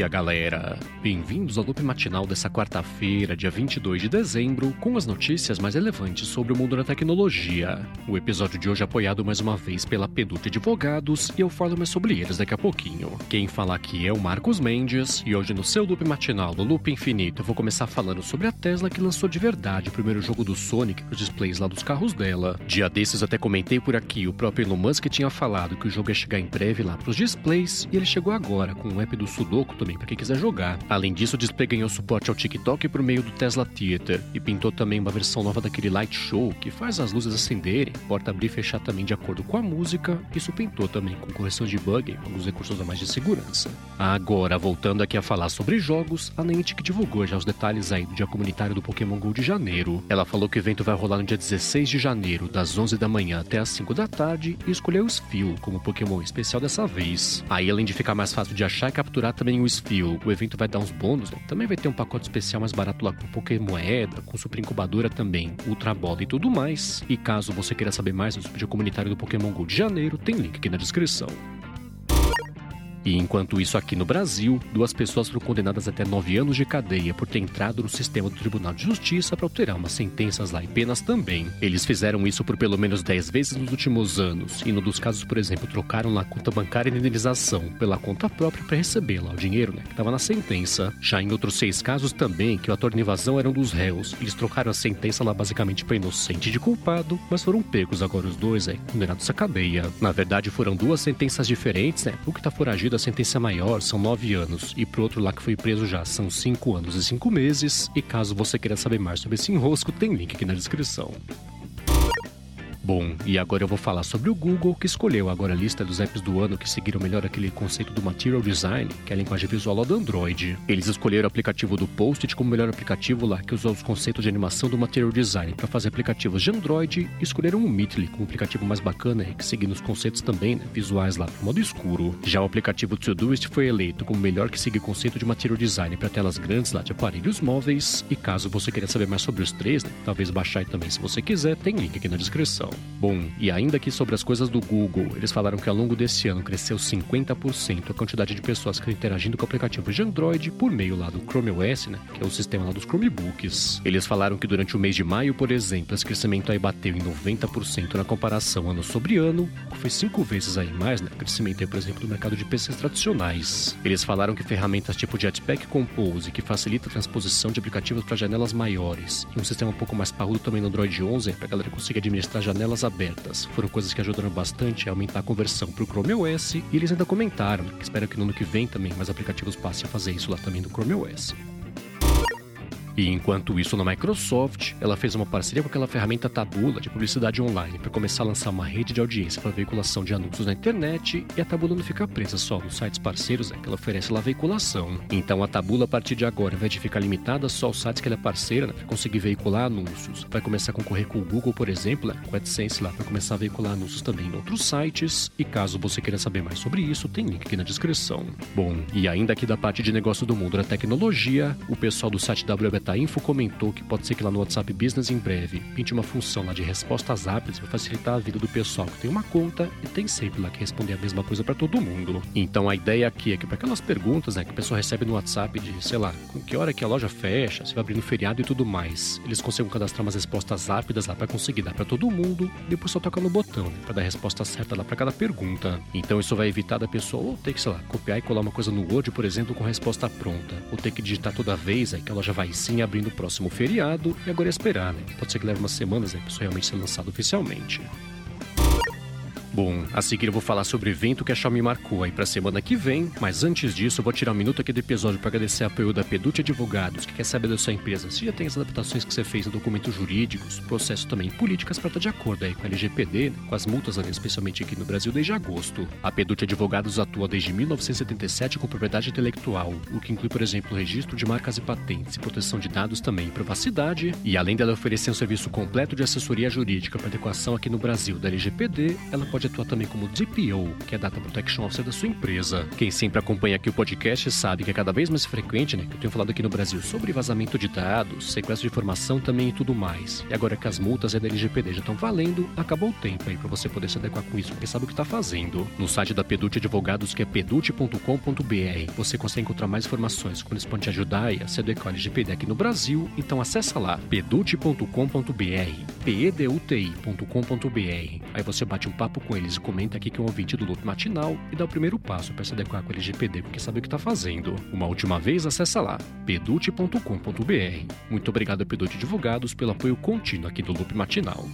dia, galera! Bem-vindos ao loop matinal dessa quarta-feira, dia 22 de dezembro, com as notícias mais relevantes sobre o mundo da tecnologia. O episódio de hoje é apoiado mais uma vez pela Pedute Advogados e eu falo mais sobre eles daqui a pouquinho. Quem fala aqui é o Marcos Mendes e hoje no seu loop matinal, no Loop Infinito, eu vou começar falando sobre a Tesla que lançou de verdade o primeiro jogo do Sonic nos displays lá dos carros dela. Dia desses até comentei por aqui, o próprio Elon Musk tinha falado que o jogo ia chegar em breve lá pros displays e ele chegou agora com o app do Sudoku também para quem quiser jogar. Além disso, o display ganhou suporte ao TikTok por meio do Tesla Theater e pintou também uma versão nova daquele Light Show que faz as luzes acenderem, porta abrir e fechar também de acordo com a música. Isso pintou também com correção de bug e alguns recursos a mais de segurança. Agora, voltando aqui a falar sobre jogos, a Niantic divulgou já os detalhes aí do dia comunitário do Pokémon GO de janeiro. Ela falou que o evento vai rolar no dia 16 de janeiro, das 11 da manhã até as 5 da tarde, e escolheu o Spheal como Pokémon especial dessa vez. Aí, além de ficar mais fácil de achar e capturar também o O evento vai dar uns bônus, né? Também vai ter um pacote especial mais barato lá com Pokémon Moeda, com Super Incubadora também, Ultra Bola e tudo mais. E caso você queira saber mais sobre o dia comunitário do Pokémon GO de janeiro, tem link aqui na descrição. E enquanto isso, aqui no Brasil, duas pessoas foram condenadas até nove anos de cadeia por ter entrado no sistema do Tribunal de Justiça para alterar umas sentenças lá e penas também. Eles fizeram isso por pelo menos dez vezes nos últimos anos, e no dos casos, por exemplo, trocaram lá a conta bancária de indenização pela conta própria para receber lá o dinheiro, né, que estava na sentença. Já em outros seis casos também, que o ator de invasão era um dos réus, eles trocaram a sentença lá basicamente para inocente de culpado, mas foram pegos agora os dois, é, condenados à cadeia. Na verdade, foram duas sentenças diferentes, né, o que tá foragido a sentença maior são nove anos, e pro outro lá que foi preso já são cinco anos e cinco meses. E caso você queira saber mais sobre esse enrosco, tem link aqui na descrição. Bom, e agora eu vou falar sobre o Google, que escolheu agora a lista dos apps do ano que seguiram melhor aquele conceito do Material Design, que é a linguagem visual lá do Android. Eles escolheram o aplicativo do Post-it como melhor aplicativo lá, que usou os conceitos de animação do Material Design para fazer aplicativos de Android, e escolheram o Meetly como aplicativo mais bacana e que seguindo os conceitos também, né, visuais lá pro modo escuro. Já o aplicativo Todoist foi eleito como melhor que segue o conceito de Material Design para telas grandes lá de aparelhos móveis, e caso você queira saber mais sobre os três, né, talvez baixar também se você quiser, tem link aqui na descrição. Bom, e ainda aqui sobre as coisas do Google, eles falaram que ao longo desse ano cresceu 50% a quantidade de pessoas que estão interagindo com aplicativos de Android por meio lá do Chrome OS, né, que é o sistema lá dos Chromebooks. Eles falaram que durante o mês de maio, por exemplo, esse crescimento aí bateu em 90% na comparação ano sobre ano, que foi cinco vezes aí mais, né, crescimento aí, por exemplo, do mercado de PCs tradicionais. Eles falaram que ferramentas tipo Jetpack Compose, que facilita a transposição de aplicativos para janelas maiores, e um sistema um pouco mais parrudo também no Android 11, para a galera conseguir administrar janelas abertas abertas. Foram coisas que ajudaram bastante a aumentar a conversão para o Chrome OS e eles ainda comentaram que espero que no ano que vem também mais aplicativos passem a fazer isso lá também do Chrome OS. E enquanto isso, na Microsoft, ela fez uma parceria com aquela ferramenta Tabula de publicidade online para começar a lançar uma rede de audiência para veiculação de anúncios na internet e a Tabula não fica presa só nos sites parceiros, é que ela oferece lá veiculação. Então a Tabula, a partir de agora, vai de ficar limitada só aos sites que ela é parceira né, conseguir veicular anúncios. Vai começar a concorrer com o Google, por exemplo, né, com o AdSense lá para começar a veicular anúncios também em outros sites. E caso você queira saber mais sobre isso, tem link aqui na descrição. Bom, e ainda aqui da parte de negócio do mundo da tecnologia, o pessoal do site WB a Info comentou que pode ser que lá no WhatsApp Business em breve pinte uma função lá de respostas rápidas para facilitar a vida do pessoal que tem uma conta e tem sempre lá que responder a mesma coisa para todo mundo. Então a ideia aqui é que para aquelas perguntas né, que a pessoa recebe no WhatsApp de, sei lá, com que hora que a loja fecha, se vai abrir no feriado e tudo mais, eles consigam cadastrar umas respostas rápidas lá para conseguir dar para todo mundo, depois só toca no botão né, para dar a resposta certa lá para cada pergunta. Então isso vai evitar da pessoa ou ter que, sei lá, copiar e colar uma coisa no Word, por exemplo, com resposta pronta, ou ter que digitar toda vez aí que a loja vai sim abrir no próximo feriado e agora é esperar, né? Pode ser que leve umas semanas para isso realmente ser lançado oficialmente. Bom, a seguir eu vou falar sobre o evento que a Xiaomi marcou aí pra semana que vem, mas antes disso eu vou tirar um minuto aqui do episódio para agradecer o apoio da Pedute Advogados, que quer saber da sua empresa se já tem as adaptações que você fez em documentos jurídicos, processo também políticas para estar de acordo aí com a LGPD, né, com as multas ali, especialmente aqui no Brasil desde agosto. A Pedute Advogados atua desde 1977 com propriedade intelectual, o que inclui, por exemplo, registro de marcas e patentes, proteção de dados também e privacidade, e além dela oferecer um serviço completo de assessoria jurídica para adequação aqui no Brasil da LGPD, ela pode atua também como DPO, que é Data Protection Officer da sua empresa. Quem sempre acompanha aqui o podcast sabe que é cada vez mais frequente, né, que eu tenho falado aqui no Brasil sobre vazamento de dados, sequestro de informação também e tudo mais. E agora que as multas da LGPD já estão valendo, acabou o tempo aí para você poder se adequar com isso, porque sabe o que está fazendo. No site da Pedute Advogados, que é pedute.com.br, você consegue encontrar mais informações quando eles podem te ajudar a se adequar ao LGPD aqui no Brasil, então acessa lá, pedute.com.br, peduti.com.br. Aí você bate um papo com eles e comenta aqui que é um ouvinte do Loop Matinal e dá o primeiro passo para se adequar com o LGPD, porque sabe o que está fazendo. Uma última vez, acessa lá, pedute.com.br. Muito obrigado a Pedute Advogados pelo apoio contínuo aqui do Loop Matinal.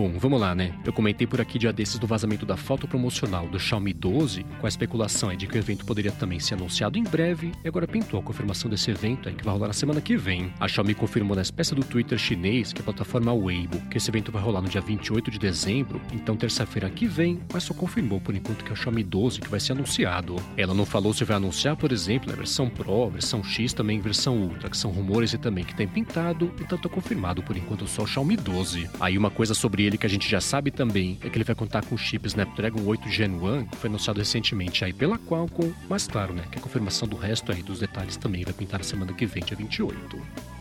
Bom, vamos lá, né? Eu comentei por aqui dia desses do vazamento da foto promocional do Xiaomi 12, com a especulação de que o evento poderia também ser anunciado em breve, e agora pintou a confirmação desse evento aí que vai rolar na semana que vem. A Xiaomi confirmou na espécie do Twitter chinês, que é a plataforma Weibo, que esse evento vai rolar no dia 28 de dezembro, então terça-feira que vem, mas só confirmou por enquanto que é o Xiaomi 12 que vai ser anunciado. Ela não falou se vai anunciar, por exemplo, a versão Pro, versão X também versão Ultra, que são rumores e também que tem pintado, então tá confirmado por enquanto só o Xiaomi 12. Aí uma coisa sobre ele que a gente já sabe também é que ele vai contar com o chip Snapdragon 8 Gen 1, que foi anunciado recentemente aí pela Qualcomm, mas claro, né, que a confirmação do resto aí dos detalhes também vai pintar na semana que vem, dia 28.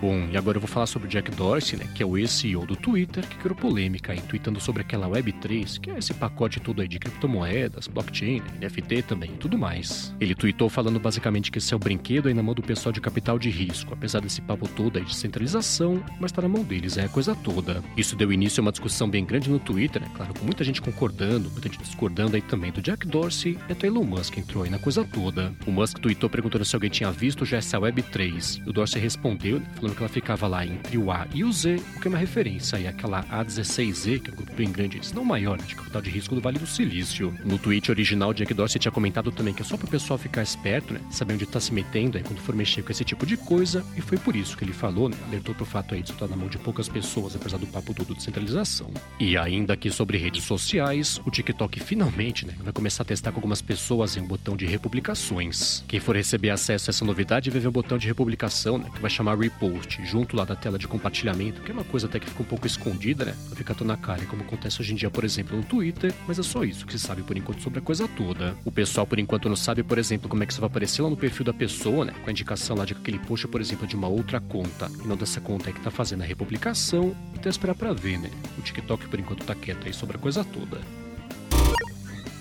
Bom, e agora eu vou falar sobre o Jack Dorsey, né, que é o ex-CEO do Twitter, que criou polêmica aí, tweetando sobre aquela Web3, que é esse pacote todo aí de criptomoedas, blockchain, NFT também e tudo mais. Ele tweetou falando basicamente que esse é o brinquedo aí na mão do pessoal de capital de risco, apesar desse papo todo aí de centralização, mas tá na mão deles, é a coisa toda. Isso deu início a uma discussão bem grande no Twitter, né, claro, com muita gente concordando, muita gente discordando aí também do Jack Dorsey, e até Elon Musk entrou aí na coisa toda. O Musk tweetou perguntando se alguém tinha visto já essa Web3, e o Dorsey respondeu, né, falando que ela ficava lá entre o A e o Z, o que é uma referência aí àquela A16Z, que é um grupo bem grande, se não maior, de capital de risco do Vale do Silício. No tweet original, Jack Dorsey tinha comentado também que é só para o pessoal ficar esperto, né, saber onde está se metendo aí quando for mexer com esse tipo de coisa, e foi por isso que ele falou, né, alertou pro fato aí de estar na mão de poucas pessoas, apesar do papo todo de centralização. E ainda aqui sobre redes sociais, o TikTok finalmente, né, vai começar a testar com algumas pessoas em um botão de republicações. Quem for receber acesso a essa novidade vai ver o botão de republicação, né, que vai chamar repost, junto lá da tela de compartilhamento, que é uma coisa até que fica um pouco escondida, né? Fica tão na cara, como acontece hoje em dia, por exemplo, no Twitter, mas é só isso que se sabe por enquanto sobre a coisa toda. O pessoal, por enquanto, não sabe, por exemplo, como é que isso vai aparecer lá no perfil da pessoa, né? Com a indicação lá de aquele post, por exemplo, de uma outra conta, e não dessa conta aí que tá fazendo a republicação, então esperar pra ver, né? O TikTok, por enquanto, tá quieto aí sobre a coisa toda.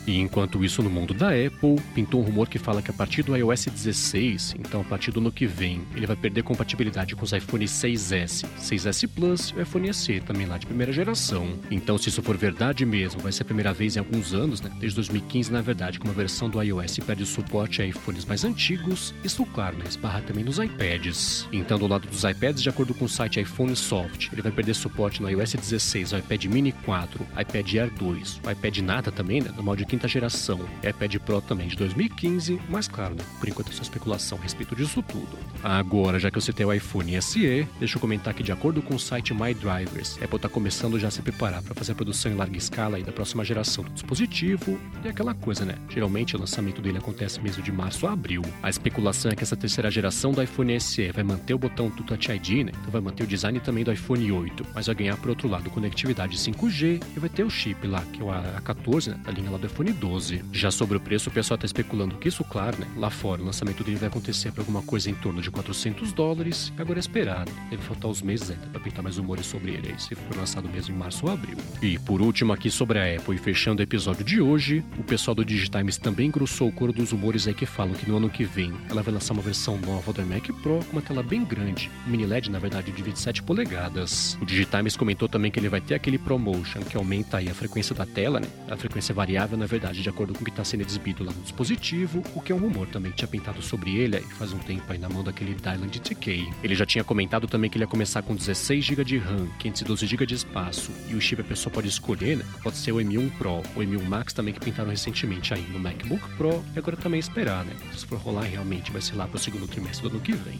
E enquanto isso, no mundo da Apple, pintou um rumor que fala que a partir do iOS 16, então a partir do ano que vem, ele vai perder compatibilidade com os iPhone 6S, 6S Plus e o iPhone SE também lá de primeira geração. Então, se isso for verdade mesmo, vai ser a primeira vez em alguns anos, né? Desde 2015, na verdade, que uma versão do iOS perde o suporte a iPhones mais antigos. Isso, claro, né? Esbarra também nos iPads. Então, do lado dos iPads, de acordo com o site iPhone Soft, ele vai perder suporte no iOS 16, o iPad Mini 4, iPad Air 2, o iPad Nada também, né? No modo de quinta geração, iPad Pro também de 2015, mas claro, né, por enquanto é só especulação a respeito disso tudo. Agora, já que eu citei o iPhone SE, deixa eu comentar que de acordo com o site MyDrivers, Apple está começando já a se preparar para fazer a produção em larga escala aí da próxima geração do dispositivo, e aquela coisa, né? Geralmente o lançamento dele acontece mesmo de março a abril. A especulação é que essa terceira geração do iPhone SE vai manter o botão do Touch ID, né? Então vai manter o design também do iPhone 8, mas vai ganhar por outro lado conectividade 5G e vai ter o chip lá, que é o A14, né? Da linha lá do iPhone 12. Já sobre o preço, o pessoal está especulando que isso, claro, né? Lá fora, o lançamento dele vai acontecer por alguma coisa em torno de 400 dólares. Agora é esperar, né? Deve faltar uns meses ainda para pintar mais rumores sobre ele aí, se for lançado mesmo em março ou abril. E por último, aqui sobre a Apple e fechando o episódio de hoje, o pessoal do Digitimes também engrossou o coro dos rumores aí que falam que no ano que vem ela vai lançar uma versão nova do Mac Pro com uma tela bem grande, um mini LED na verdade de 27 polegadas. O Digitimes comentou também que ele vai ter aquele ProMotion que aumenta aí a frequência da tela, né? A frequência variável na verdade de acordo com o que está sendo exibido lá no dispositivo, o que é um rumor também tinha pintado sobre ele aí faz um tempo aí na mão daquele Dylan TK. Ele já tinha comentado também que ele ia começar com 16 GB de RAM, 512 GB de espaço, e o chip a pessoa pode escolher, né? Pode ser o M1 Pro, o M1 Max também que pintaram recentemente aí no MacBook Pro, e agora também esperar, né? Se for rolar realmente vai ser lá para o segundo trimestre do ano que vem.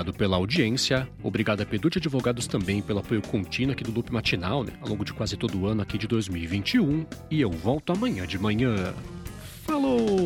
Obrigado pela audiência, obrigado a Pedute Advogados também pelo apoio contínuo aqui do Loop Matinal, né, ao longo de quase todo o ano aqui de 2021, e eu volto amanhã de manhã. Falou!